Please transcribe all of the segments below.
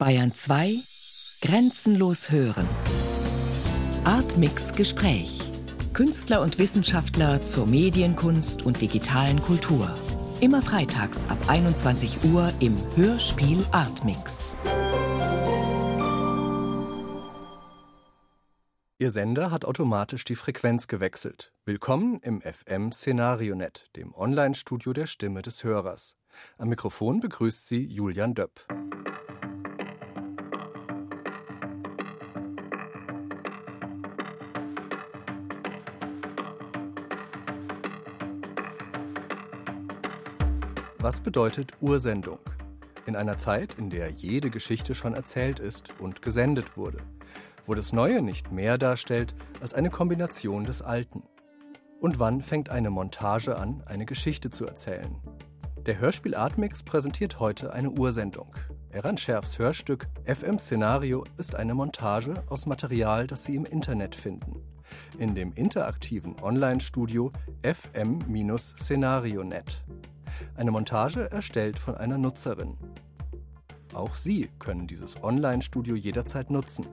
Bayern 2 Grenzenlos hören. Artmix Gespräch. Künstler und Wissenschaftler zur Medienkunst und digitalen Kultur. Immer freitags ab 21 Uhr im Hörspiel Artmix. Ihr Sender hat automatisch die Frequenz gewechselt. Willkommen im FM Szenarionet, dem Online-Studio der Stimme des Hörers. Am Mikrofon begrüßt sie Julian Döpp. Was bedeutet Ursendung? In einer Zeit, in der jede Geschichte schon erzählt ist und gesendet wurde, wo das Neue nicht mehr darstellt als eine Kombination des Alten. Und wann fängt eine Montage an, eine Geschichte zu erzählen? Der Hörspiel Artmix präsentiert heute eine Ursendung. Eran Scherfs Hörstück FM Szenario ist eine Montage aus Material, das Sie im Internet finden. In dem interaktiven Online-Studio FM-Szenario.net. Eine Montage erstellt von einer Nutzerin. Auch Sie können dieses Online-Studio jederzeit nutzen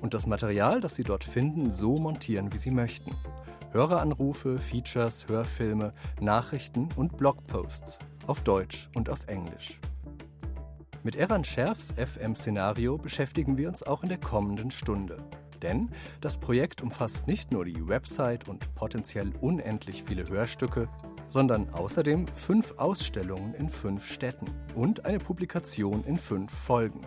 und das Material, das Sie dort finden, so montieren, wie Sie möchten. Höreranrufe, Features, Hörfilme, Nachrichten und Blogposts auf Deutsch und auf Englisch. Mit Eran Scherfs FM-Szenario beschäftigen wir uns auch in der kommenden Stunde. Denn das Projekt umfasst nicht nur die Website und potenziell unendlich viele Hörstücke, sondern außerdem fünf Ausstellungen in fünf Städten und eine Publikation in fünf Folgen.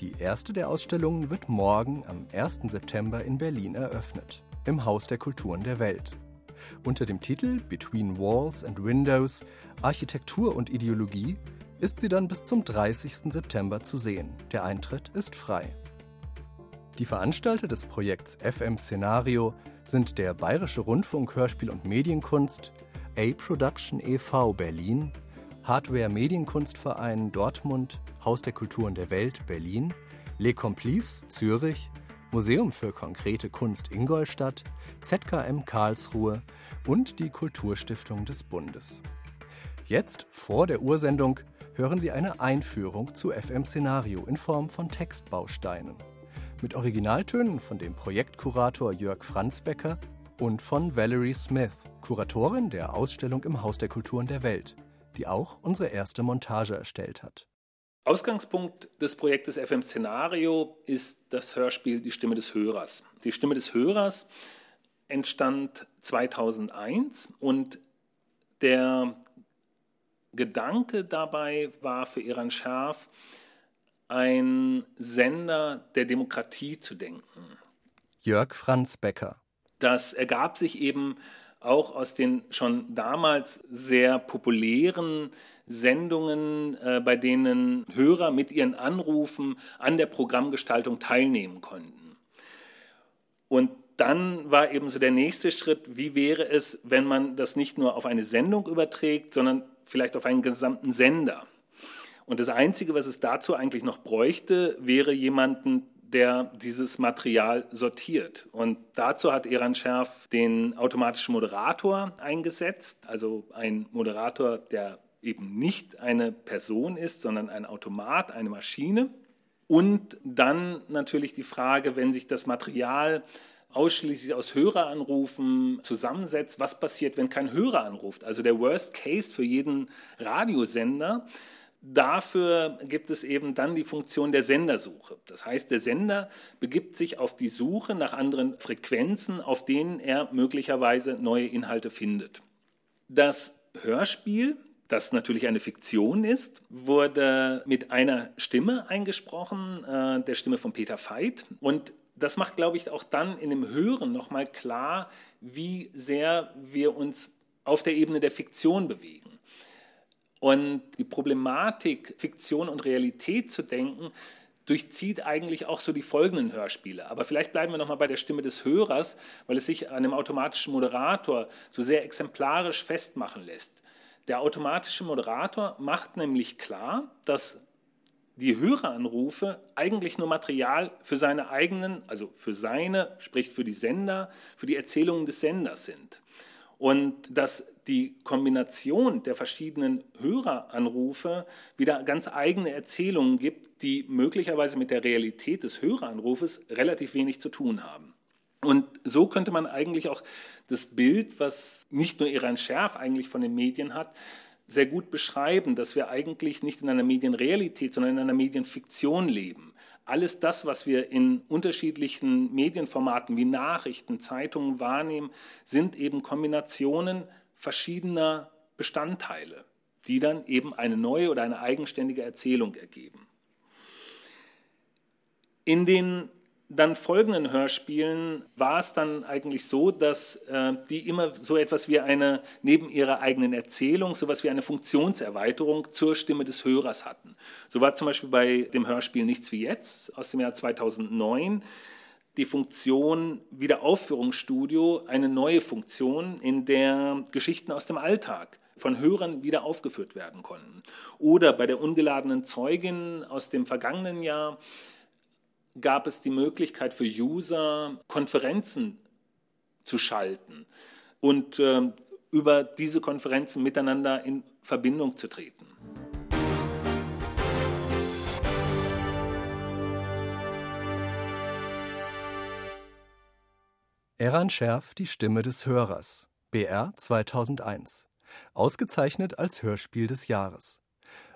Die erste der Ausstellungen wird morgen am 1. September in Berlin eröffnet, im Haus der Kulturen der Welt. Unter dem Titel Between Walls and Windows Architektur und Ideologie ist sie dann bis zum 30. September zu sehen. Der Eintritt ist frei. Die Veranstalter des Projekts FM Szenario sind der Bayerische Rundfunk Hörspiel und Medienkunst, A-Production e.V. Berlin, Hardware Medienkunstverein Dortmund, Haus der Kulturen der Welt Berlin, Les Complices Zürich, Museum für konkrete Kunst Ingolstadt, ZKM Karlsruhe und die Kulturstiftung des Bundes. Jetzt, vor der Ursendung, hören Sie eine Einführung zu FM Szenario in Form von Textbausteinen. Mit Originaltönen von dem Projektkurator Jörg Franzbecker und von Valerie Smith, Kuratorin der Ausstellung im Haus der Kulturen der Welt, die auch unsere erste Montage erstellt hat. Ausgangspunkt des Projektes FM Szenario ist das Hörspiel Die Stimme des Hörers. Die Stimme des Hörers entstand 2001 und der Gedanke dabei war für Iran Scharf, ein Sender der Demokratie zu denken. Jörg Franz Becker. Das ergab sich eben auch aus den schon damals sehr populären Sendungen, äh, bei denen Hörer mit ihren Anrufen an der Programmgestaltung teilnehmen konnten. Und dann war eben so der nächste Schritt, wie wäre es, wenn man das nicht nur auf eine Sendung überträgt, sondern vielleicht auf einen gesamten Sender. Und das Einzige, was es dazu eigentlich noch bräuchte, wäre jemanden, der dieses Material sortiert. Und dazu hat Eran Scherf den automatischen Moderator eingesetzt, also ein Moderator, der eben nicht eine Person ist, sondern ein Automat, eine Maschine. Und dann natürlich die Frage, wenn sich das Material ausschließlich aus Höreranrufen zusammensetzt, was passiert, wenn kein Hörer anruft? Also der Worst Case für jeden Radiosender Dafür gibt es eben dann die Funktion der Sendersuche. Das heißt, der Sender begibt sich auf die Suche nach anderen Frequenzen, auf denen er möglicherweise neue Inhalte findet. Das Hörspiel, das natürlich eine Fiktion ist, wurde mit einer Stimme eingesprochen, äh, der Stimme von Peter Veit. Und das macht, glaube ich, auch dann in dem Hören nochmal klar, wie sehr wir uns auf der Ebene der Fiktion bewegen. Und die Problematik, Fiktion und Realität zu denken, durchzieht eigentlich auch so die folgenden Hörspiele. Aber vielleicht bleiben wir nochmal bei der Stimme des Hörers, weil es sich an dem automatischen Moderator so sehr exemplarisch festmachen lässt. Der automatische Moderator macht nämlich klar, dass die Höreranrufe eigentlich nur Material für seine eigenen, also für seine, sprich für die Sender, für die Erzählungen des Senders sind. Und dass die Kombination der verschiedenen Höreranrufe wieder ganz eigene Erzählungen gibt, die möglicherweise mit der Realität des Höreranrufes relativ wenig zu tun haben. Und so könnte man eigentlich auch das Bild, was nicht nur Iran Scherf eigentlich von den Medien hat, sehr gut beschreiben, dass wir eigentlich nicht in einer Medienrealität, sondern in einer Medienfiktion leben. Alles das, was wir in unterschiedlichen Medienformaten wie Nachrichten, Zeitungen wahrnehmen, sind eben Kombinationen verschiedener Bestandteile, die dann eben eine neue oder eine eigenständige Erzählung ergeben. In den dann folgenden Hörspielen war es dann eigentlich so, dass äh, die immer so etwas wie eine, neben ihrer eigenen Erzählung, so etwas wie eine Funktionserweiterung zur Stimme des Hörers hatten. So war zum Beispiel bei dem Hörspiel Nichts wie jetzt aus dem Jahr 2009 die Funktion Wiederaufführungsstudio eine neue Funktion, in der Geschichten aus dem Alltag von Hörern wieder aufgeführt werden konnten. Oder bei der ungeladenen Zeugin aus dem vergangenen Jahr gab es die Möglichkeit für User, Konferenzen zu schalten und äh, über diese Konferenzen miteinander in Verbindung zu treten. Eran Scherf, die Stimme des Hörers, BR 2001. Ausgezeichnet als Hörspiel des Jahres.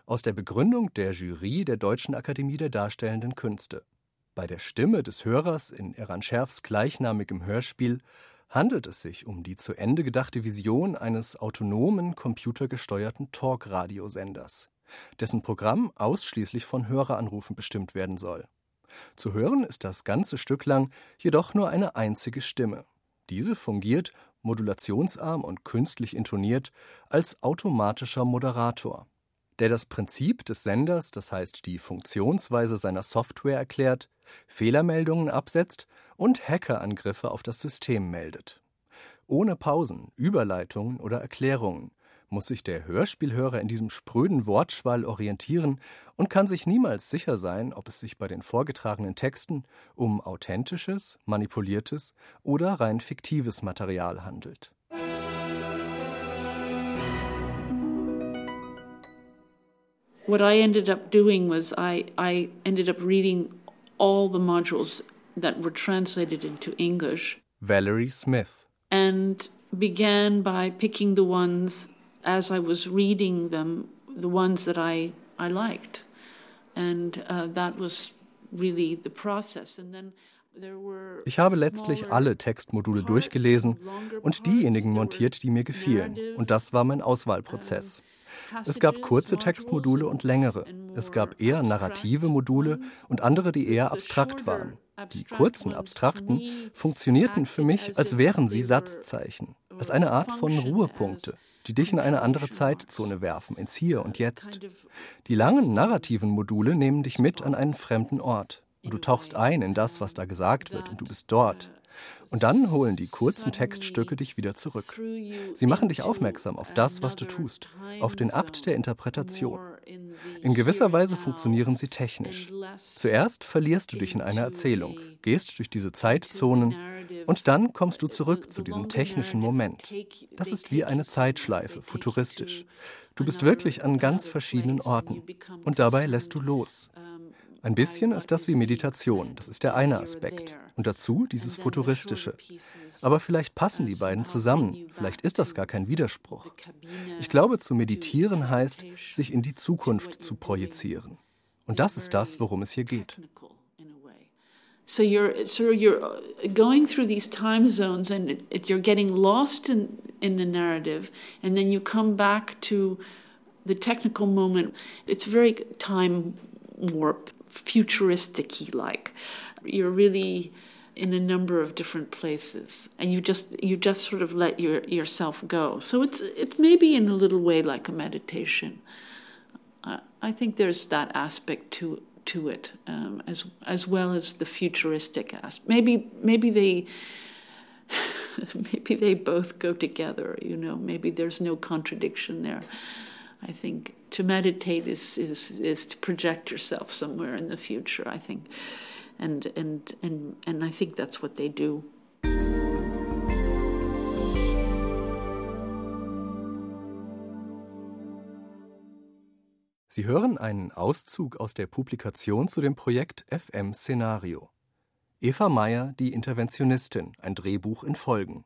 Aus der Begründung der Jury der Deutschen Akademie der Darstellenden Künste. Bei der Stimme des Hörers in Eran Scherfs gleichnamigem Hörspiel handelt es sich um die zu Ende gedachte Vision eines autonomen, computergesteuerten Talk-Radiosenders, dessen Programm ausschließlich von Höreranrufen bestimmt werden soll. Zu hören ist das ganze Stück lang jedoch nur eine einzige Stimme. Diese fungiert, modulationsarm und künstlich intoniert, als automatischer Moderator der das Prinzip des Senders, das heißt die Funktionsweise seiner Software erklärt, Fehlermeldungen absetzt und Hackerangriffe auf das System meldet. Ohne Pausen, Überleitungen oder Erklärungen muss sich der Hörspielhörer in diesem spröden Wortschwall orientieren und kann sich niemals sicher sein, ob es sich bei den vorgetragenen Texten um authentisches, manipuliertes oder rein fiktives Material handelt. what I ended up doing was I, I ended up reading all the modules that were translated into English. Valerie Smith. And began by picking the ones as I was reading them, the ones that I, I liked. And uh, that was really the process. And then Ich habe letztlich alle Textmodule durchgelesen und diejenigen montiert, die mir gefielen. Und das war mein Auswahlprozess. Es gab kurze Textmodule und längere. Es gab eher narrative Module und andere, die eher abstrakt waren. Die kurzen, abstrakten funktionierten für mich, als wären sie Satzzeichen, als eine Art von Ruhepunkte, die dich in eine andere Zeitzone werfen, ins Hier und Jetzt. Die langen, narrativen Module nehmen dich mit an einen fremden Ort. Und du tauchst ein in das, was da gesagt wird, und du bist dort. Und dann holen die kurzen Textstücke dich wieder zurück. Sie machen dich aufmerksam auf das, was du tust, auf den Akt der Interpretation. In gewisser Weise funktionieren sie technisch. Zuerst verlierst du dich in einer Erzählung, gehst durch diese Zeitzonen und dann kommst du zurück zu diesem technischen Moment. Das ist wie eine Zeitschleife, futuristisch. Du bist wirklich an ganz verschiedenen Orten und dabei lässt du los. Ein bisschen ist das wie Meditation, das ist der eine Aspekt. Und dazu dieses Futuristische. Aber vielleicht passen die beiden zusammen, vielleicht ist das gar kein Widerspruch. Ich glaube, zu meditieren heißt, sich in die Zukunft zu projizieren. Und das ist das, worum es hier geht. So you're so you're going through these time zones and it, it, you're getting lost in in the narrative, and then you come back to the technical moment. It's very time warp futuristic like. You're really in a number of different places and you just you just sort of let your yourself go so it's it may be in a little way like a meditation uh, i think there's that aspect to to it um, as as well as the futuristic aspect maybe maybe they maybe they both go together you know maybe there's no contradiction there I think to meditate is, is, is to project yourself somewhere in the future, I think. And, and, and, and I think that's what they do. Sie hören einen Auszug aus der Publikation zu dem Projekt FM Szenario. Eva Meyer, die Interventionistin, ein Drehbuch in Folgen.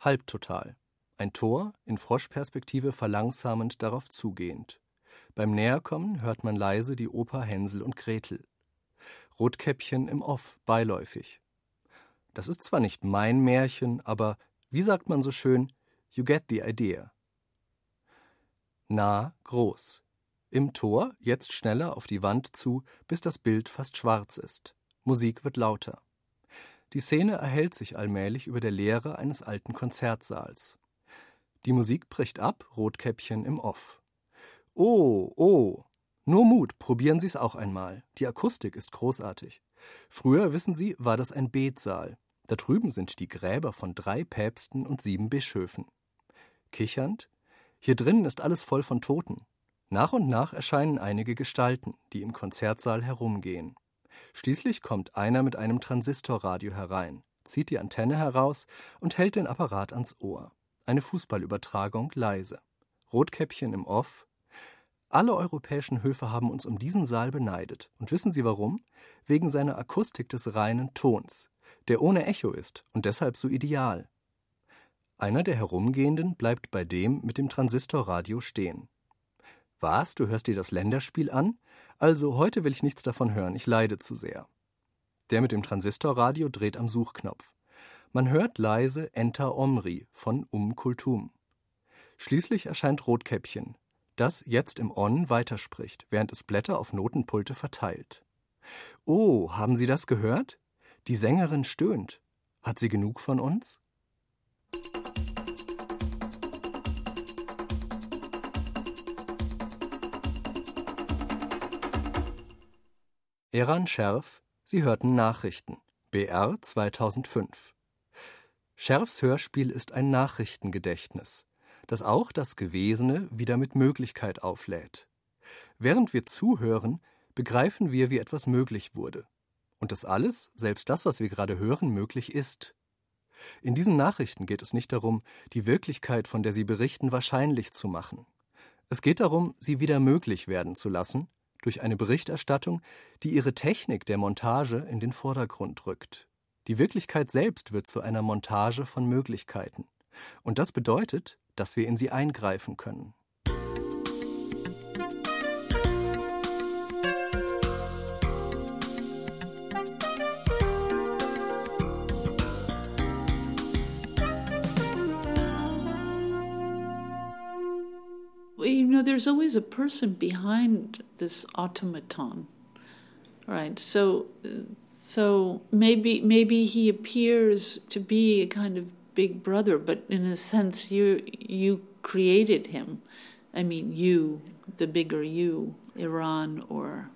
Halbtotal. Ein Tor, in Froschperspektive verlangsamend darauf zugehend. Beim Näherkommen hört man leise die Oper Hänsel und Gretel. Rotkäppchen im Off, beiläufig. Das ist zwar nicht mein Märchen, aber, wie sagt man so schön, you get the idea. Nah, groß. Im Tor, jetzt schneller auf die Wand zu, bis das Bild fast schwarz ist. Musik wird lauter. Die Szene erhält sich allmählich über der Leere eines alten Konzertsaals. Die Musik bricht ab, Rotkäppchen im Off. Oh, oh. Nur Mut, probieren Sie es auch einmal. Die Akustik ist großartig. Früher, wissen Sie, war das ein Betsaal. Da drüben sind die Gräber von drei Päpsten und sieben Bischöfen. Kichernd, hier drinnen ist alles voll von Toten. Nach und nach erscheinen einige Gestalten, die im Konzertsaal herumgehen. Schließlich kommt einer mit einem Transistorradio herein, zieht die Antenne heraus und hält den Apparat ans Ohr. Eine Fußballübertragung leise. Rotkäppchen im Off. Alle europäischen Höfe haben uns um diesen Saal beneidet. Und wissen Sie warum? Wegen seiner Akustik des reinen Tons, der ohne Echo ist und deshalb so ideal. Einer der Herumgehenden bleibt bei dem mit dem Transistorradio stehen. Was, du hörst dir das Länderspiel an? Also, heute will ich nichts davon hören, ich leide zu sehr. Der mit dem Transistorradio dreht am Suchknopf. Man hört leise Enter Omri von Um Kultum. Schließlich erscheint Rotkäppchen, das jetzt im On weiterspricht, während es Blätter auf Notenpulte verteilt. Oh, haben Sie das gehört? Die Sängerin stöhnt. Hat sie genug von uns? Eran Scherf, Sie hörten Nachrichten. BR 2005. Scherfs Hörspiel ist ein Nachrichtengedächtnis, das auch das Gewesene wieder mit Möglichkeit auflädt. Während wir zuhören, begreifen wir, wie etwas möglich wurde. Und dass alles, selbst das, was wir gerade hören, möglich ist. In diesen Nachrichten geht es nicht darum, die Wirklichkeit, von der sie berichten, wahrscheinlich zu machen. Es geht darum, sie wieder möglich werden zu lassen durch eine Berichterstattung, die ihre Technik der Montage in den Vordergrund rückt. Die Wirklichkeit selbst wird zu einer Montage von Möglichkeiten. Und das bedeutet, dass wir in sie eingreifen können. There's always a person behind this automaton, right? So, so maybe maybe he appears to be a kind of big brother, but in a sense, you you created him. I mean, you, the bigger you, Iran or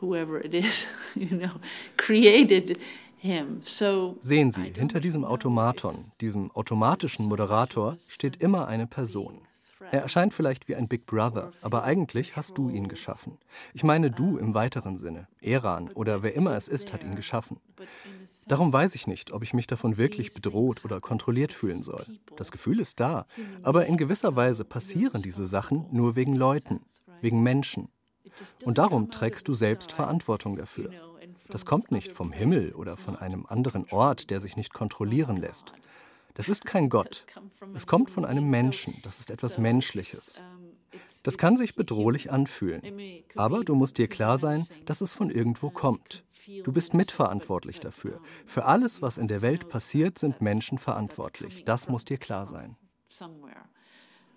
whoever it is, you know, created him. So Sehen Sie, hinter diesem Automaton, diesem automatischen Moderator, steht immer eine Person. Er erscheint vielleicht wie ein Big Brother, aber eigentlich hast du ihn geschaffen. Ich meine du im weiteren Sinne. Eran oder wer immer es ist, hat ihn geschaffen. Darum weiß ich nicht, ob ich mich davon wirklich bedroht oder kontrolliert fühlen soll. Das Gefühl ist da, aber in gewisser Weise passieren diese Sachen nur wegen Leuten, wegen Menschen. Und darum trägst du selbst Verantwortung dafür. Das kommt nicht vom Himmel oder von einem anderen Ort, der sich nicht kontrollieren lässt. Das ist kein Gott. Es kommt von einem Menschen. Das ist etwas Menschliches. Das kann sich bedrohlich anfühlen. Aber du musst dir klar sein, dass es von irgendwo kommt. Du bist mitverantwortlich dafür. Für alles, was in der Welt passiert, sind Menschen verantwortlich. Das muss dir klar sein.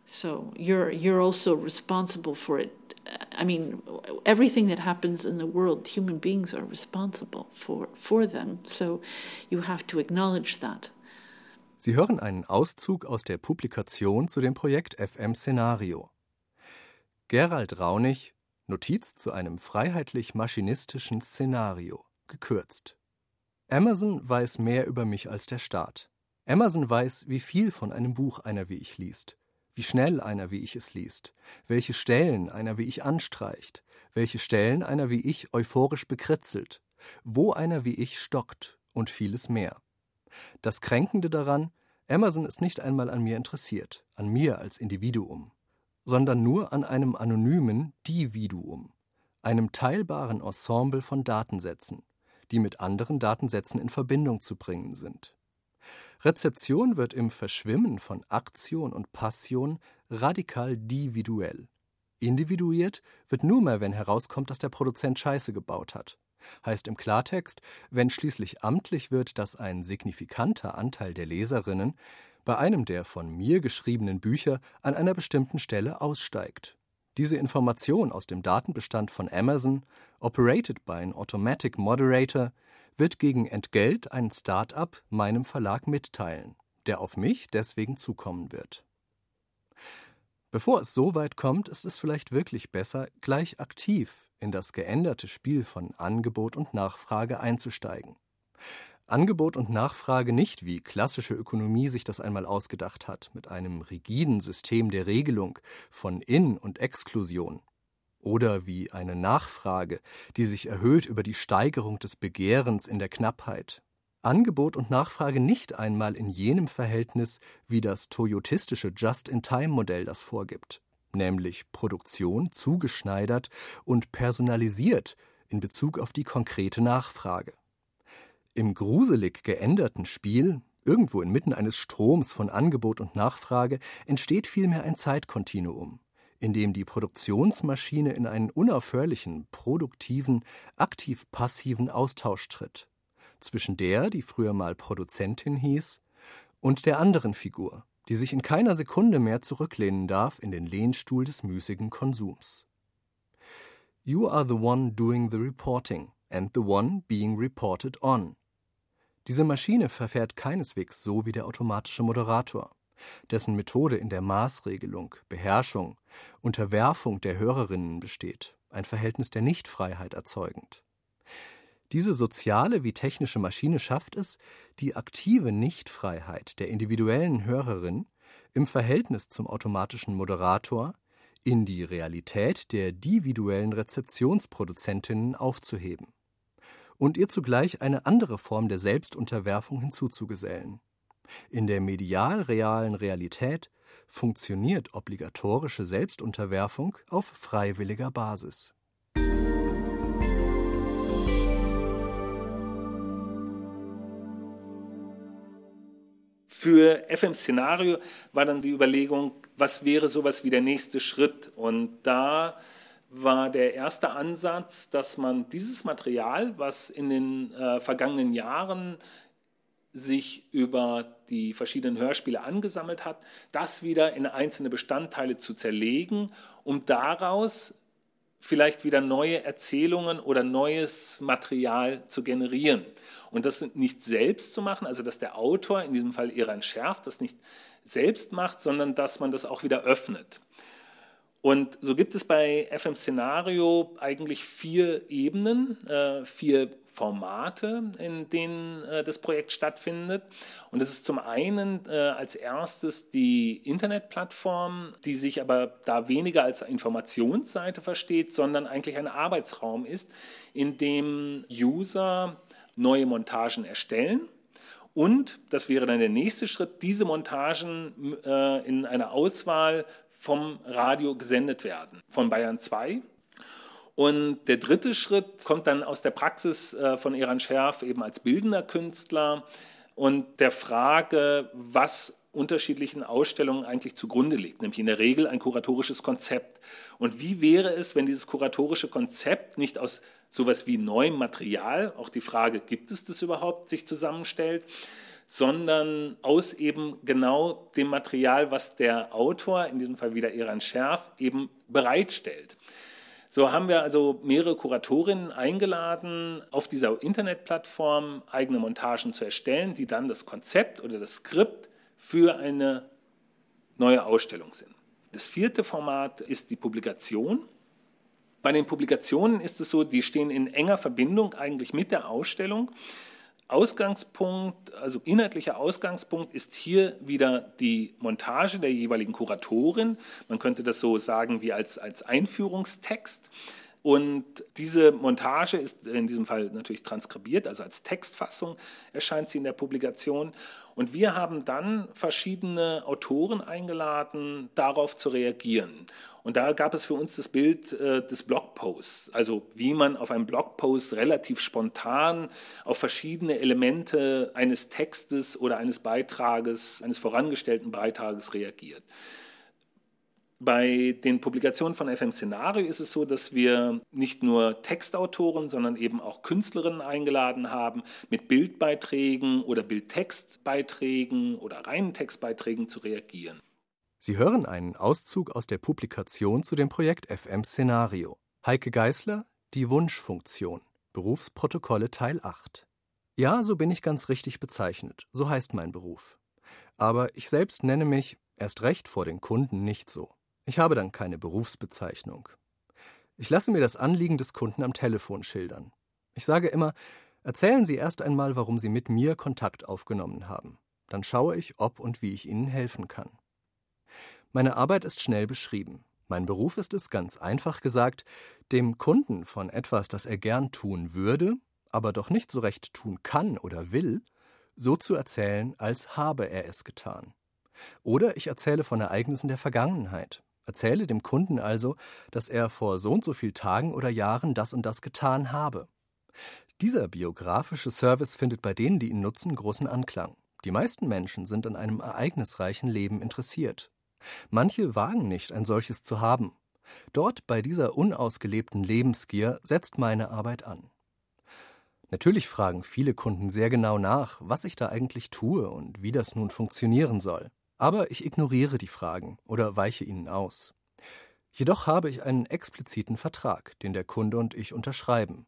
So you're you're also responsible for it. I mean, everything that happens in the world, human beings are responsible for for them. So you have to acknowledge that. Sie hören einen Auszug aus der Publikation zu dem Projekt FM Szenario. Gerald Raunig, Notiz zu einem freiheitlich-maschinistischen Szenario, gekürzt. Amazon weiß mehr über mich als der Staat. Amazon weiß, wie viel von einem Buch einer wie ich liest, wie schnell einer wie ich es liest, welche Stellen einer wie ich anstreicht, welche Stellen einer wie ich euphorisch bekritzelt, wo einer wie ich stockt und vieles mehr. Das Kränkende daran, Amazon ist nicht einmal an mir interessiert, an mir als Individuum. sondern nur an einem anonymen Dividuum, einem teilbaren Ensemble von Datensätzen, die mit anderen Datensätzen in Verbindung zu bringen sind. Rezeption wird im Verschwimmen von Aktion und Passion radikal dividuell. Individuiert wird nur mehr, wenn herauskommt, dass der Produzent Scheiße gebaut hat. Heißt im Klartext, wenn schließlich amtlich wird, dass ein signifikanter Anteil der Leserinnen bei einem der von mir geschriebenen Bücher an einer bestimmten Stelle aussteigt. Diese Information aus dem Datenbestand von Amazon, operated by an automatic moderator, wird gegen Entgelt ein Start-up meinem Verlag mitteilen, der auf mich deswegen zukommen wird. Bevor es so weit kommt, ist es vielleicht wirklich besser, gleich aktiv in das geänderte Spiel von Angebot und Nachfrage einzusteigen. Angebot und Nachfrage nicht, wie klassische Ökonomie sich das einmal ausgedacht hat, mit einem rigiden System der Regelung von In- und Exklusion. Oder wie eine Nachfrage, die sich erhöht über die Steigerung des Begehrens in der Knappheit. Angebot und Nachfrage nicht einmal in jenem Verhältnis, wie das toyotistische Just-in-Time-Modell das vorgibt, nämlich Produktion zugeschneidert und personalisiert in Bezug auf die konkrete Nachfrage. Im gruselig geänderten Spiel, irgendwo inmitten eines Stroms von Angebot und Nachfrage, entsteht vielmehr ein Zeitkontinuum, in dem die Produktionsmaschine in einen unaufhörlichen, produktiven, aktiv-passiven Austausch tritt. Zwischen der, die früher mal Produzentin hieß, und der anderen Figur, die sich in keiner Sekunde mehr zurücklehnen darf in den Lehnstuhl des müßigen Konsums. You are the one doing the reporting and the one being reported on. Diese Maschine verfährt keineswegs so wie der automatische Moderator, dessen Methode in der Maßregelung, Beherrschung, Unterwerfung der Hörerinnen besteht, ein Verhältnis der Nichtfreiheit erzeugend. Diese soziale wie technische Maschine schafft es, die aktive Nichtfreiheit der individuellen Hörerin im Verhältnis zum automatischen Moderator in die Realität der individuellen Rezeptionsproduzentinnen aufzuheben und ihr zugleich eine andere Form der Selbstunterwerfung hinzuzugesellen. In der medial-realen Realität funktioniert obligatorische Selbstunterwerfung auf freiwilliger Basis. Für FM Szenario war dann die Überlegung, was wäre sowas wie der nächste Schritt? Und da war der erste Ansatz, dass man dieses Material, was in den äh, vergangenen Jahren sich über die verschiedenen Hörspiele angesammelt hat, das wieder in einzelne Bestandteile zu zerlegen, um daraus vielleicht wieder neue Erzählungen oder neues Material zu generieren. Und das nicht selbst zu machen, also dass der Autor, in diesem Fall Iran Scherf, das nicht selbst macht, sondern dass man das auch wieder öffnet. Und so gibt es bei FM Szenario eigentlich vier Ebenen, äh, vier Formate, in denen äh, das Projekt stattfindet. Und das ist zum einen äh, als erstes die Internetplattform, die sich aber da weniger als Informationsseite versteht, sondern eigentlich ein Arbeitsraum ist, in dem User neue Montagen erstellen und, das wäre dann der nächste Schritt, diese Montagen äh, in einer Auswahl vom Radio gesendet werden, von Bayern 2. Und der dritte Schritt kommt dann aus der Praxis äh, von Eran Scherf eben als bildender Künstler und der Frage, was unterschiedlichen Ausstellungen eigentlich zugrunde liegt, nämlich in der Regel ein kuratorisches Konzept. Und wie wäre es, wenn dieses kuratorische Konzept nicht aus sowas wie neuem Material, auch die Frage, gibt es das überhaupt, sich zusammenstellt, sondern aus eben genau dem Material, was der Autor, in diesem Fall wieder Eran Scherf, eben bereitstellt. So haben wir also mehrere Kuratorinnen eingeladen, auf dieser Internetplattform eigene Montagen zu erstellen, die dann das Konzept oder das Skript für eine neue Ausstellung sind. Das vierte Format ist die Publikation. Bei den Publikationen ist es so, die stehen in enger Verbindung eigentlich mit der Ausstellung. Ausgangspunkt, also inhaltlicher Ausgangspunkt ist hier wieder die Montage der jeweiligen Kuratorin. Man könnte das so sagen wie als, als Einführungstext. Und diese Montage ist in diesem Fall natürlich transkribiert, also als Textfassung erscheint sie in der Publikation. Und wir haben dann verschiedene Autoren eingeladen, darauf zu reagieren. Und da gab es für uns das Bild äh, des Blogposts, also wie man auf einem Blogpost relativ spontan auf verschiedene Elemente eines Textes oder eines Beitrages, eines vorangestellten Beitrages reagiert. Bei den Publikationen von FM Szenario ist es so, dass wir nicht nur Textautoren, sondern eben auch Künstlerinnen eingeladen haben, mit Bildbeiträgen oder Bildtextbeiträgen oder reinen Textbeiträgen zu reagieren. Sie hören einen Auszug aus der Publikation zu dem Projekt FM Szenario. Heike Geißler, Die Wunschfunktion. Berufsprotokolle Teil 8. Ja, so bin ich ganz richtig bezeichnet. So heißt mein Beruf. Aber ich selbst nenne mich, erst recht vor den Kunden, nicht so. Ich habe dann keine Berufsbezeichnung. Ich lasse mir das Anliegen des Kunden am Telefon schildern. Ich sage immer, erzählen Sie erst einmal, warum Sie mit mir Kontakt aufgenommen haben. Dann schaue ich, ob und wie ich Ihnen helfen kann. Meine Arbeit ist schnell beschrieben. Mein Beruf ist es, ganz einfach gesagt, dem Kunden von etwas, das er gern tun würde, aber doch nicht so recht tun kann oder will, so zu erzählen, als habe er es getan. Oder ich erzähle von Ereignissen der Vergangenheit, Erzähle dem Kunden also, dass er vor so und so viel Tagen oder Jahren das und das getan habe. Dieser biografische Service findet bei denen, die ihn nutzen, großen Anklang. Die meisten Menschen sind an einem ereignisreichen Leben interessiert. Manche wagen nicht, ein solches zu haben. Dort bei dieser unausgelebten Lebensgier setzt meine Arbeit an. Natürlich fragen viele Kunden sehr genau nach, was ich da eigentlich tue und wie das nun funktionieren soll. Aber ich ignoriere die Fragen oder weiche ihnen aus. Jedoch habe ich einen expliziten Vertrag, den der Kunde und ich unterschreiben.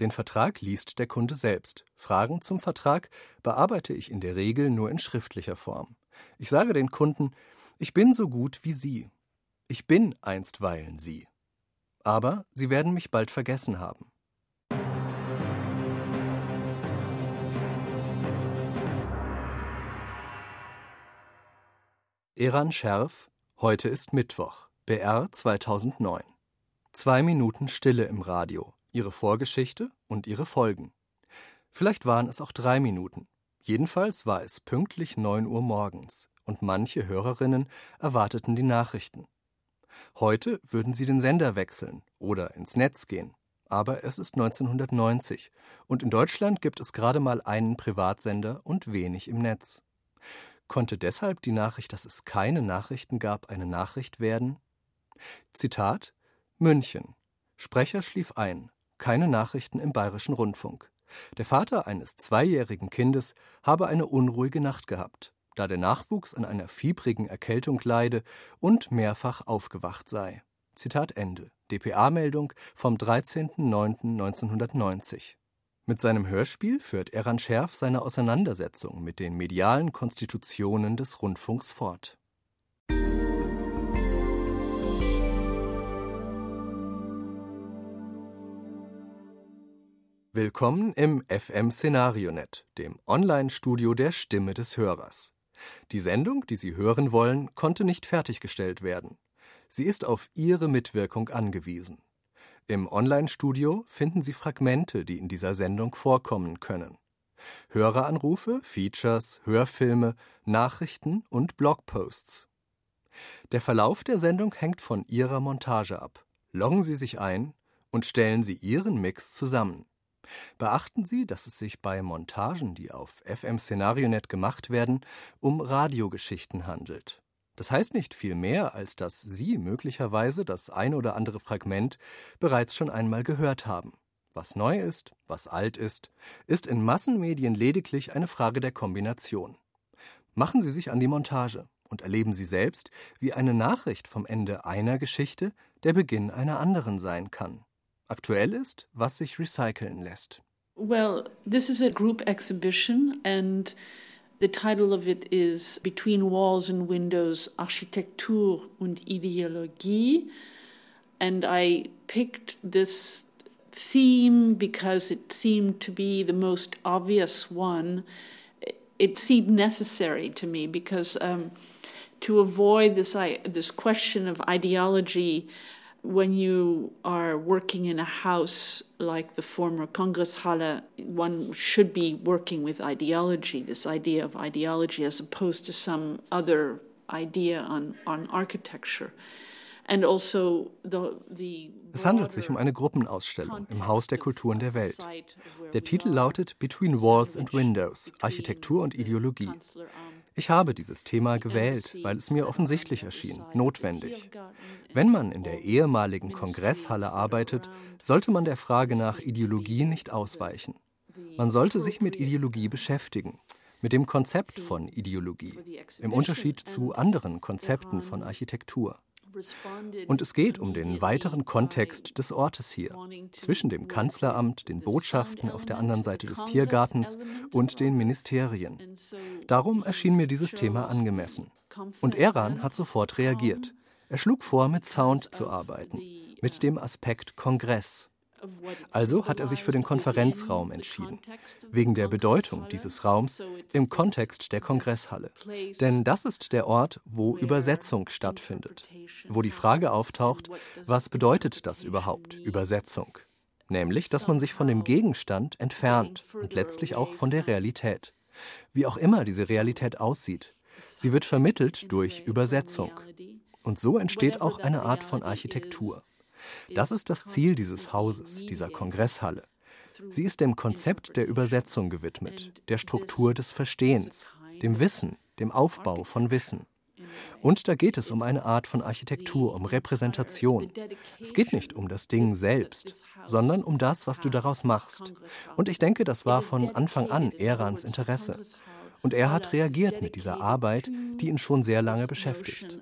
Den Vertrag liest der Kunde selbst. Fragen zum Vertrag bearbeite ich in der Regel nur in schriftlicher Form. Ich sage den Kunden, ich bin so gut wie Sie. Ich bin einstweilen Sie. Aber Sie werden mich bald vergessen haben. Eran Scherf, heute ist Mittwoch, BR 2009. Zwei Minuten Stille im Radio, ihre Vorgeschichte und ihre Folgen. Vielleicht waren es auch drei Minuten. Jedenfalls war es pünktlich neun Uhr morgens und manche Hörerinnen erwarteten die Nachrichten. Heute würden sie den Sender wechseln oder ins Netz gehen. Aber es ist 1990 und in Deutschland gibt es gerade mal einen Privatsender und wenig im Netz. Konnte deshalb die Nachricht, dass es keine Nachrichten gab, eine Nachricht werden? Zitat München. Sprecher schlief ein. Keine Nachrichten im bayerischen Rundfunk. Der Vater eines zweijährigen Kindes habe eine unruhige Nacht gehabt, da der Nachwuchs an einer fiebrigen Erkältung leide und mehrfach aufgewacht sei. Zitat Ende. dpa-Meldung vom 13.09.1990. Mit seinem Hörspiel führt Eran Scherf seine Auseinandersetzung mit den medialen Konstitutionen des Rundfunks fort. Willkommen im FM Szenarionet, dem Online-Studio der Stimme des Hörers. Die Sendung, die Sie hören wollen, konnte nicht fertiggestellt werden. Sie ist auf Ihre Mitwirkung angewiesen. Im Online-Studio finden Sie Fragmente, die in dieser Sendung vorkommen können. Höreranrufe, Features, Hörfilme, Nachrichten und Blogposts. Der Verlauf der Sendung hängt von Ihrer Montage ab. Loggen Sie sich ein und stellen Sie Ihren Mix zusammen. Beachten Sie, dass es sich bei Montagen, die auf FM Szenarionet gemacht werden, um Radiogeschichten handelt. Das heißt nicht viel mehr, als dass Sie möglicherweise das ein oder andere Fragment bereits schon einmal gehört haben. Was neu ist, was alt ist, ist in Massenmedien lediglich eine Frage der Kombination. Machen Sie sich an die Montage und erleben Sie selbst, wie eine Nachricht vom Ende einer Geschichte der Beginn einer anderen sein kann. Aktuell ist, was sich recyceln lässt. Well, this is a group exhibition and The title of it is Between Walls and Windows Architektur und Ideologie. And I picked this theme because it seemed to be the most obvious one. It seemed necessary to me because um, to avoid this, this question of ideology when you are working in a house like the former Kongresshalle, one should be working with ideology, this idea of ideology, as opposed to some other idea on, on architecture. And also es handelt sich um eine Gruppenausstellung im Haus der Kulturen der Welt. Der Titel lautet Between Walls and Windows, Architektur und Ideologie. Ich habe dieses Thema gewählt, weil es mir offensichtlich erschien, notwendig. Wenn man in der ehemaligen Kongresshalle arbeitet, sollte man der Frage nach Ideologie nicht ausweichen. Man sollte sich mit Ideologie beschäftigen, mit dem Konzept von Ideologie, im Unterschied zu anderen Konzepten von Architektur. Und es geht um den weiteren Kontext des Ortes hier, zwischen dem Kanzleramt, den Botschaften auf der anderen Seite des Tiergartens und den Ministerien. Darum erschien mir dieses Thema angemessen. Und Eran hat sofort reagiert. Er schlug vor, mit Sound zu arbeiten, mit dem Aspekt Kongress. Also hat er sich für den Konferenzraum entschieden, wegen der Bedeutung dieses Raums im Kontext der Kongresshalle. Denn das ist der Ort, wo Übersetzung stattfindet, wo die Frage auftaucht, was bedeutet das überhaupt, Übersetzung? Nämlich, dass man sich von dem Gegenstand entfernt und letztlich auch von der Realität. Wie auch immer diese Realität aussieht, sie wird vermittelt durch Übersetzung. Und so entsteht auch eine Art von Architektur. Das ist das Ziel dieses Hauses, dieser Kongresshalle. Sie ist dem Konzept der Übersetzung gewidmet, der Struktur des Verstehens, dem Wissen, dem Aufbau von Wissen. Und da geht es um eine Art von Architektur, um Repräsentation. Es geht nicht um das Ding selbst, sondern um das, was du daraus machst. Und ich denke, das war von Anfang an Erans Interesse. Und er hat reagiert mit dieser Arbeit, die ihn schon sehr lange beschäftigt.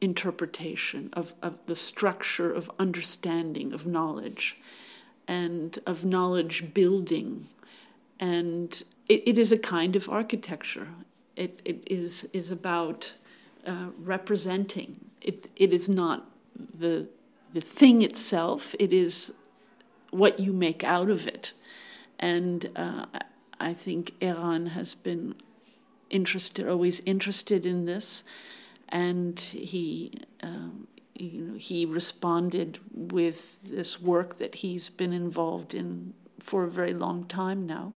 Interpretation of, of the structure of understanding of knowledge and of knowledge building. And it, it is a kind of architecture. It, it is, is about uh, representing. It, it is not the, the thing itself, it is what you make out of it. And uh, I think Iran has been interested, always interested in this and he um, you know he responded with this work that he's been involved in for a very long time now.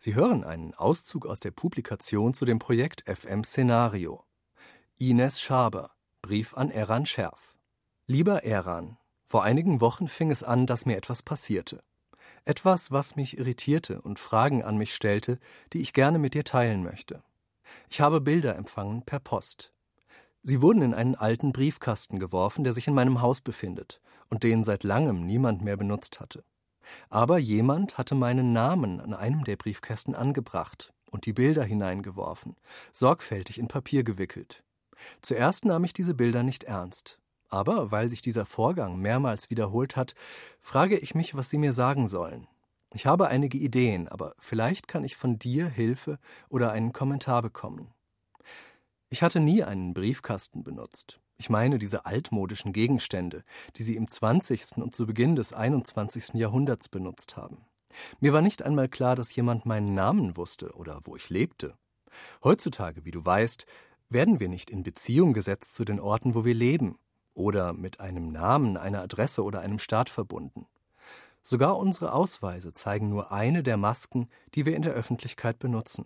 Sie hören einen Auszug aus der Publikation zu dem Projekt FM Szenario. Ines Schaber, Brief an Eran Scherf. Lieber Eran, vor einigen Wochen fing es an, dass mir etwas passierte. Etwas, was mich irritierte und Fragen an mich stellte, die ich gerne mit dir teilen möchte. Ich habe Bilder empfangen per Post. Sie wurden in einen alten Briefkasten geworfen, der sich in meinem Haus befindet und den seit langem niemand mehr benutzt hatte. Aber jemand hatte meinen Namen an einem der Briefkästen angebracht und die Bilder hineingeworfen, sorgfältig in Papier gewickelt. Zuerst nahm ich diese Bilder nicht ernst, aber weil sich dieser Vorgang mehrmals wiederholt hat, frage ich mich, was Sie mir sagen sollen. Ich habe einige Ideen, aber vielleicht kann ich von dir Hilfe oder einen Kommentar bekommen. Ich hatte nie einen Briefkasten benutzt. Ich meine diese altmodischen Gegenstände, die sie im 20. und zu Beginn des 21. Jahrhunderts benutzt haben. Mir war nicht einmal klar, dass jemand meinen Namen wusste oder wo ich lebte. Heutzutage, wie du weißt, werden wir nicht in Beziehung gesetzt zu den Orten, wo wir leben oder mit einem Namen, einer Adresse oder einem Staat verbunden. Sogar unsere Ausweise zeigen nur eine der Masken, die wir in der Öffentlichkeit benutzen.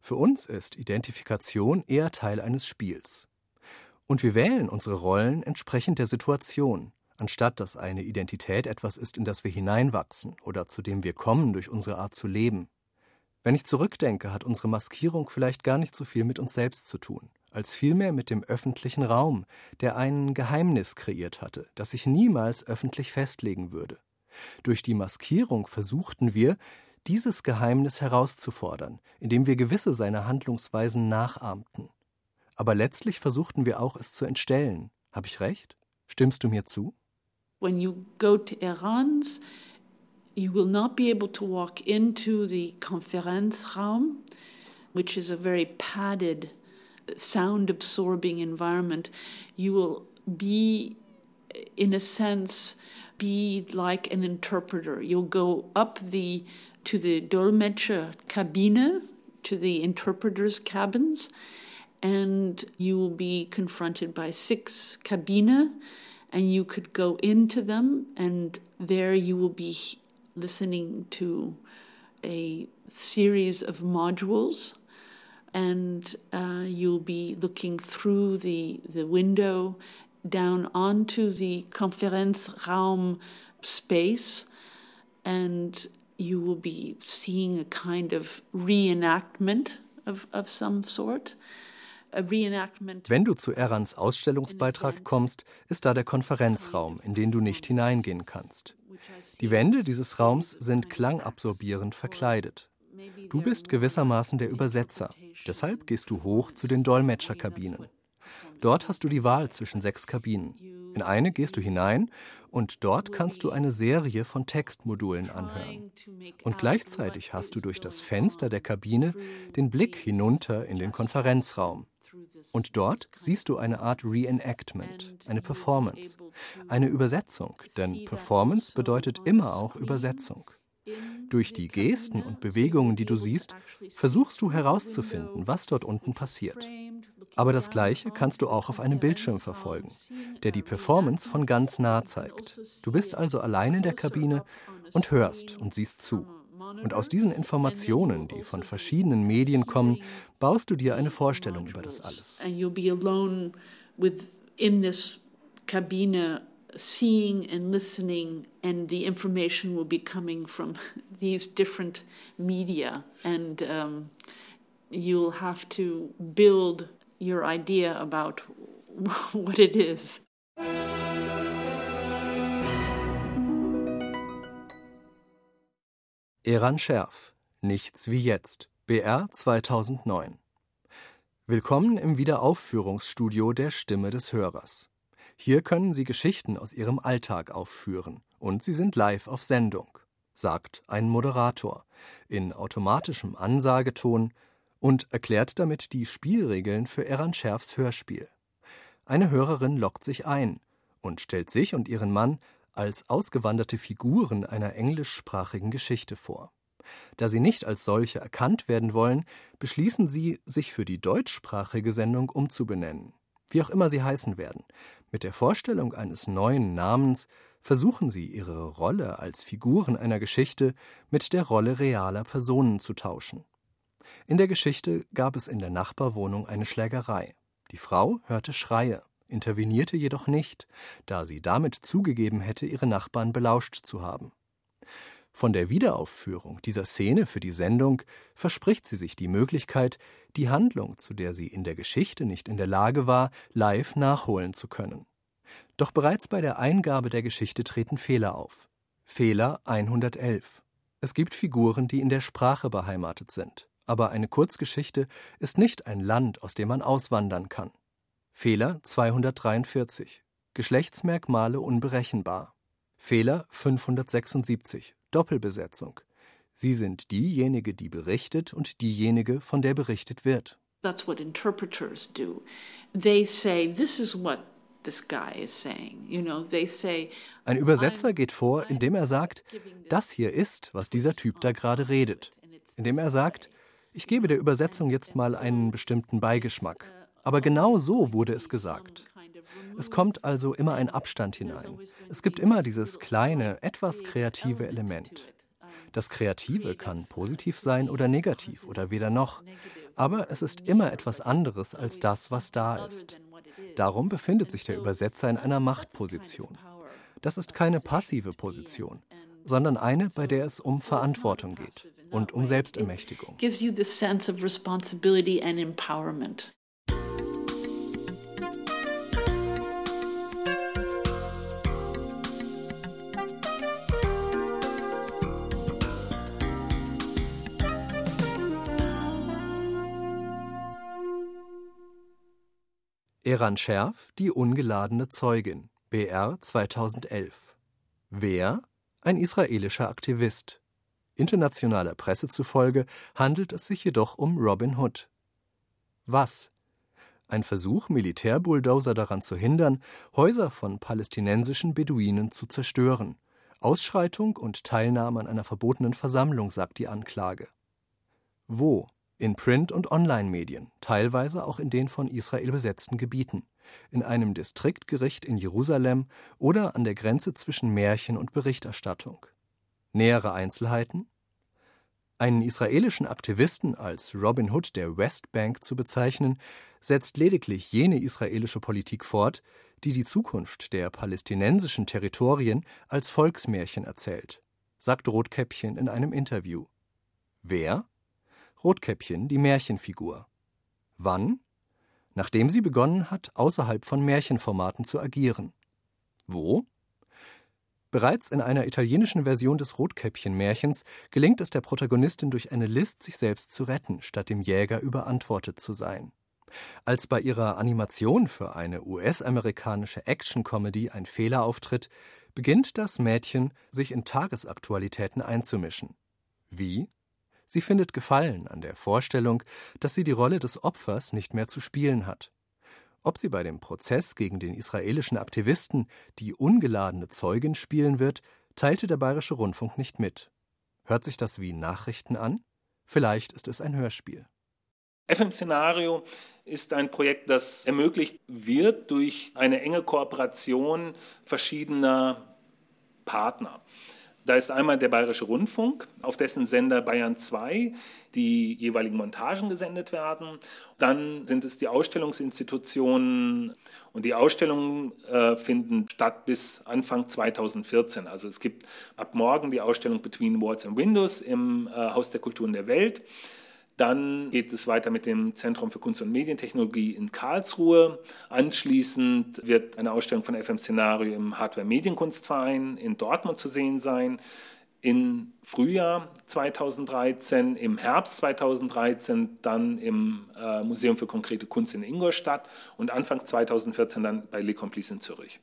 Für uns ist Identifikation eher Teil eines Spiels. Und wir wählen unsere Rollen entsprechend der Situation, anstatt dass eine Identität etwas ist, in das wir hineinwachsen oder zu dem wir kommen durch unsere Art zu leben. Wenn ich zurückdenke, hat unsere Maskierung vielleicht gar nicht so viel mit uns selbst zu tun als vielmehr mit dem öffentlichen Raum, der ein Geheimnis kreiert hatte, das sich niemals öffentlich festlegen würde. Durch die Maskierung versuchten wir, dieses Geheimnis herauszufordern, indem wir gewisse seiner Handlungsweisen nachahmten. Aber letztlich versuchten wir auch, es zu entstellen. Habe ich recht? Stimmst du mir zu? When you go to Irans, you will not be able to walk into the Konferenzraum, which is a very padded sound absorbing environment, you will be, in a sense, be like an interpreter. You'll go up the to the Dolmetscher Kabine, to the interpreters' cabins, and you will be confronted by six Kabine, and you could go into them, and there you will be listening to a series of modules and uh, you'll be looking through the, the window down onto the Konferenzraum space, and you will be seeing a kind of reenactment of, of some sort. Wenn du zu Erans Ausstellungsbeitrag kommst, ist da der Konferenzraum, in den du nicht hineingehen kannst. Die Wände dieses Raums sind klangabsorbierend verkleidet. Du bist gewissermaßen der Übersetzer. Deshalb gehst du hoch zu den Dolmetscherkabinen. Dort hast du die Wahl zwischen sechs Kabinen. In eine gehst du hinein und dort kannst du eine Serie von Textmodulen anhören. Und gleichzeitig hast du durch das Fenster der Kabine den Blick hinunter in den Konferenzraum. Und dort siehst du eine Art Reenactment, eine Performance, eine Übersetzung, denn Performance bedeutet immer auch Übersetzung. Durch die Gesten und Bewegungen, die du siehst, versuchst du herauszufinden, was dort unten passiert. Aber das Gleiche kannst du auch auf einem Bildschirm verfolgen, der die Performance von ganz nah zeigt. Du bist also allein in der Kabine und hörst und siehst zu. Und aus diesen Informationen, die von verschiedenen Medien kommen, baust du dir eine Vorstellung über das alles. Kabine seeing and listening, and the information will be coming from these different media. And um, you'll have to build your idea about what it is. Eran Scherf, Nichts wie jetzt, BR 2009. Willkommen im Wiederaufführungsstudio der Stimme des Hörers. Hier können Sie Geschichten aus Ihrem Alltag aufführen und Sie sind live auf Sendung, sagt ein Moderator in automatischem Ansageton und erklärt damit die Spielregeln für Eran Scherfs Hörspiel. Eine Hörerin lockt sich ein und stellt sich und ihren Mann als ausgewanderte Figuren einer englischsprachigen Geschichte vor. Da sie nicht als solche erkannt werden wollen, beschließen sie, sich für die deutschsprachige Sendung umzubenennen. Wie auch immer sie heißen werden, mit der Vorstellung eines neuen Namens versuchen sie, ihre Rolle als Figuren einer Geschichte mit der Rolle realer Personen zu tauschen. In der Geschichte gab es in der Nachbarwohnung eine Schlägerei. Die Frau hörte Schreie, intervenierte jedoch nicht, da sie damit zugegeben hätte, ihre Nachbarn belauscht zu haben. Von der Wiederaufführung dieser Szene für die Sendung verspricht sie sich die Möglichkeit, die Handlung, zu der sie in der Geschichte nicht in der Lage war, live nachholen zu können. Doch bereits bei der Eingabe der Geschichte treten Fehler auf. Fehler 111. Es gibt Figuren, die in der Sprache beheimatet sind, aber eine Kurzgeschichte ist nicht ein Land, aus dem man auswandern kann. Fehler 243. Geschlechtsmerkmale unberechenbar. Fehler 576. Doppelbesetzung. Sie sind diejenige, die berichtet und diejenige, von der berichtet wird. That's what interpreters do. They say, this is what Ein Übersetzer geht vor, indem er sagt, das hier ist, was dieser Typ da gerade redet. Indem er sagt, ich gebe der Übersetzung jetzt mal einen bestimmten Beigeschmack. Aber genau so wurde es gesagt. Es kommt also immer ein Abstand hinein. Es gibt immer dieses kleine, etwas kreative Element. Das Kreative kann positiv sein oder negativ oder weder noch, aber es ist immer etwas anderes als das, was da ist. Darum befindet sich der Übersetzer in einer Machtposition. Das ist keine passive Position, sondern eine, bei der es um Verantwortung geht und um Selbstermächtigung. Eran Scherf, die ungeladene Zeugin, BR 2011. Wer? Ein israelischer Aktivist. Internationaler Presse zufolge handelt es sich jedoch um Robin Hood. Was? Ein Versuch, Militärbulldozer daran zu hindern, Häuser von palästinensischen Beduinen zu zerstören, Ausschreitung und Teilnahme an einer verbotenen Versammlung, sagt die Anklage. Wo? In Print- und Online-Medien, teilweise auch in den von Israel besetzten Gebieten, in einem Distriktgericht in Jerusalem oder an der Grenze zwischen Märchen und Berichterstattung. Nähere Einzelheiten? Einen israelischen Aktivisten als Robin Hood der Westbank zu bezeichnen, setzt lediglich jene israelische Politik fort, die die Zukunft der palästinensischen Territorien als Volksmärchen erzählt, sagt Rotkäppchen in einem Interview. Wer? Rotkäppchen, die Märchenfigur. Wann? Nachdem sie begonnen hat, außerhalb von Märchenformaten zu agieren. Wo? Bereits in einer italienischen Version des Rotkäppchen-Märchens gelingt es der Protagonistin durch eine List, sich selbst zu retten, statt dem Jäger überantwortet zu sein. Als bei ihrer Animation für eine US-amerikanische Action-Comedy ein Fehler auftritt, beginnt das Mädchen, sich in Tagesaktualitäten einzumischen. Wie? Sie findet Gefallen an der Vorstellung, dass sie die Rolle des Opfers nicht mehr zu spielen hat. Ob sie bei dem Prozess gegen den israelischen Aktivisten die ungeladene Zeugin spielen wird, teilte der Bayerische Rundfunk nicht mit. Hört sich das wie Nachrichten an? Vielleicht ist es ein Hörspiel. FM-Szenario ist ein Projekt, das ermöglicht wird durch eine enge Kooperation verschiedener Partner. Da ist einmal der Bayerische Rundfunk, auf dessen Sender Bayern 2 die jeweiligen Montagen gesendet werden. Dann sind es die Ausstellungsinstitutionen und die Ausstellungen äh, finden statt bis Anfang 2014. Also es gibt ab morgen die Ausstellung Between Walls and Windows im äh, Haus der Kulturen der Welt. Dann geht es weiter mit dem Zentrum für Kunst und Medientechnologie in Karlsruhe. Anschließend wird eine Ausstellung von FM Szenario im Hardware Medienkunstverein in Dortmund zu sehen sein. Im Frühjahr 2013, im Herbst 2013 dann im äh, Museum für konkrete Kunst in Ingolstadt und Anfang 2014 dann bei Le Complice in Zürich.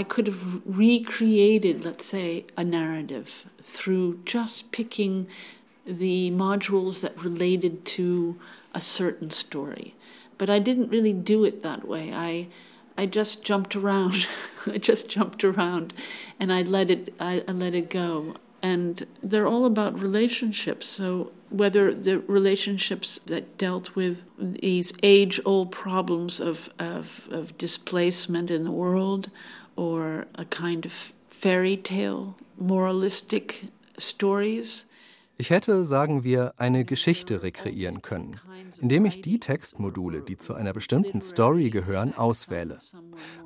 I could have recreated, let's say, a narrative through just picking the modules that related to a certain story. But I didn't really do it that way. I I just jumped around. I just jumped around and I let it I, I let it go. And they're all about relationships. So whether the relationships that dealt with these age old problems of, of, of displacement in the world or a kind of fairy tale, moralistic stories. Ich hätte, sagen wir, eine Geschichte rekreieren können, indem ich die Textmodule, die zu einer bestimmten Story gehören, auswähle.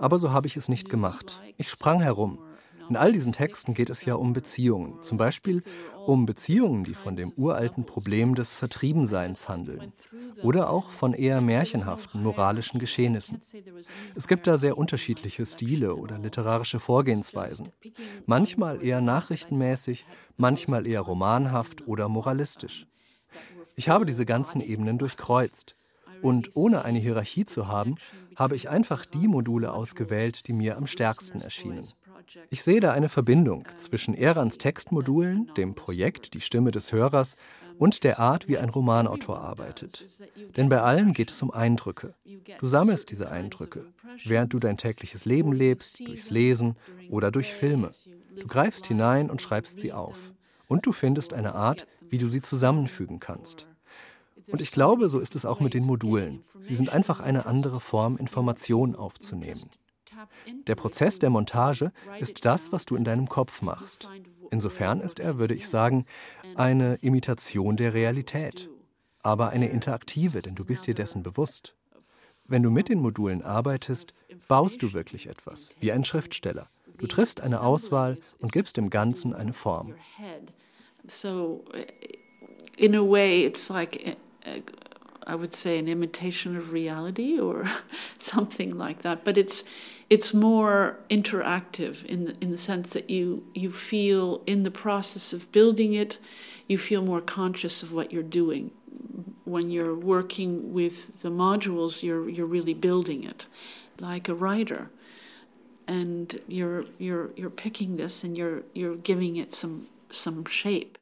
Aber so habe ich es nicht gemacht. Ich sprang herum. In all diesen Texten geht es ja um Beziehungen, zum Beispiel um Beziehungen, die von dem uralten Problem des Vertriebenseins handeln oder auch von eher märchenhaften moralischen Geschehnissen. Es gibt da sehr unterschiedliche Stile oder literarische Vorgehensweisen, manchmal eher nachrichtenmäßig, manchmal eher romanhaft oder moralistisch. Ich habe diese ganzen Ebenen durchkreuzt. Und ohne eine Hierarchie zu haben, habe ich einfach die Module ausgewählt, die mir am stärksten erschienen. Ich sehe da eine Verbindung zwischen Erans Textmodulen, dem Projekt Die Stimme des Hörers und der Art, wie ein Romanautor arbeitet. Denn bei allen geht es um Eindrücke. Du sammelst diese Eindrücke, während du dein tägliches Leben lebst, durchs Lesen oder durch Filme. Du greifst hinein und schreibst sie auf. Und du findest eine Art, wie du sie zusammenfügen kannst. Und ich glaube, so ist es auch mit den Modulen. Sie sind einfach eine andere Form, Informationen aufzunehmen. Der Prozess der Montage ist das, was du in deinem Kopf machst. Insofern ist er, würde ich sagen, eine Imitation der Realität, aber eine interaktive, denn du bist dir dessen bewusst. Wenn du mit den Modulen arbeitest, baust du wirklich etwas, wie ein Schriftsteller. Du triffst eine Auswahl und gibst dem Ganzen eine Form. So, in a way, it's like uh, I would say an imitation of reality or something like that. But it's it's more interactive in the, in the sense that you you feel in the process of building it, you feel more conscious of what you're doing. When you're working with the modules, you're you're really building it, like a writer, and you're you're you're picking this and you're you're giving it some some shape.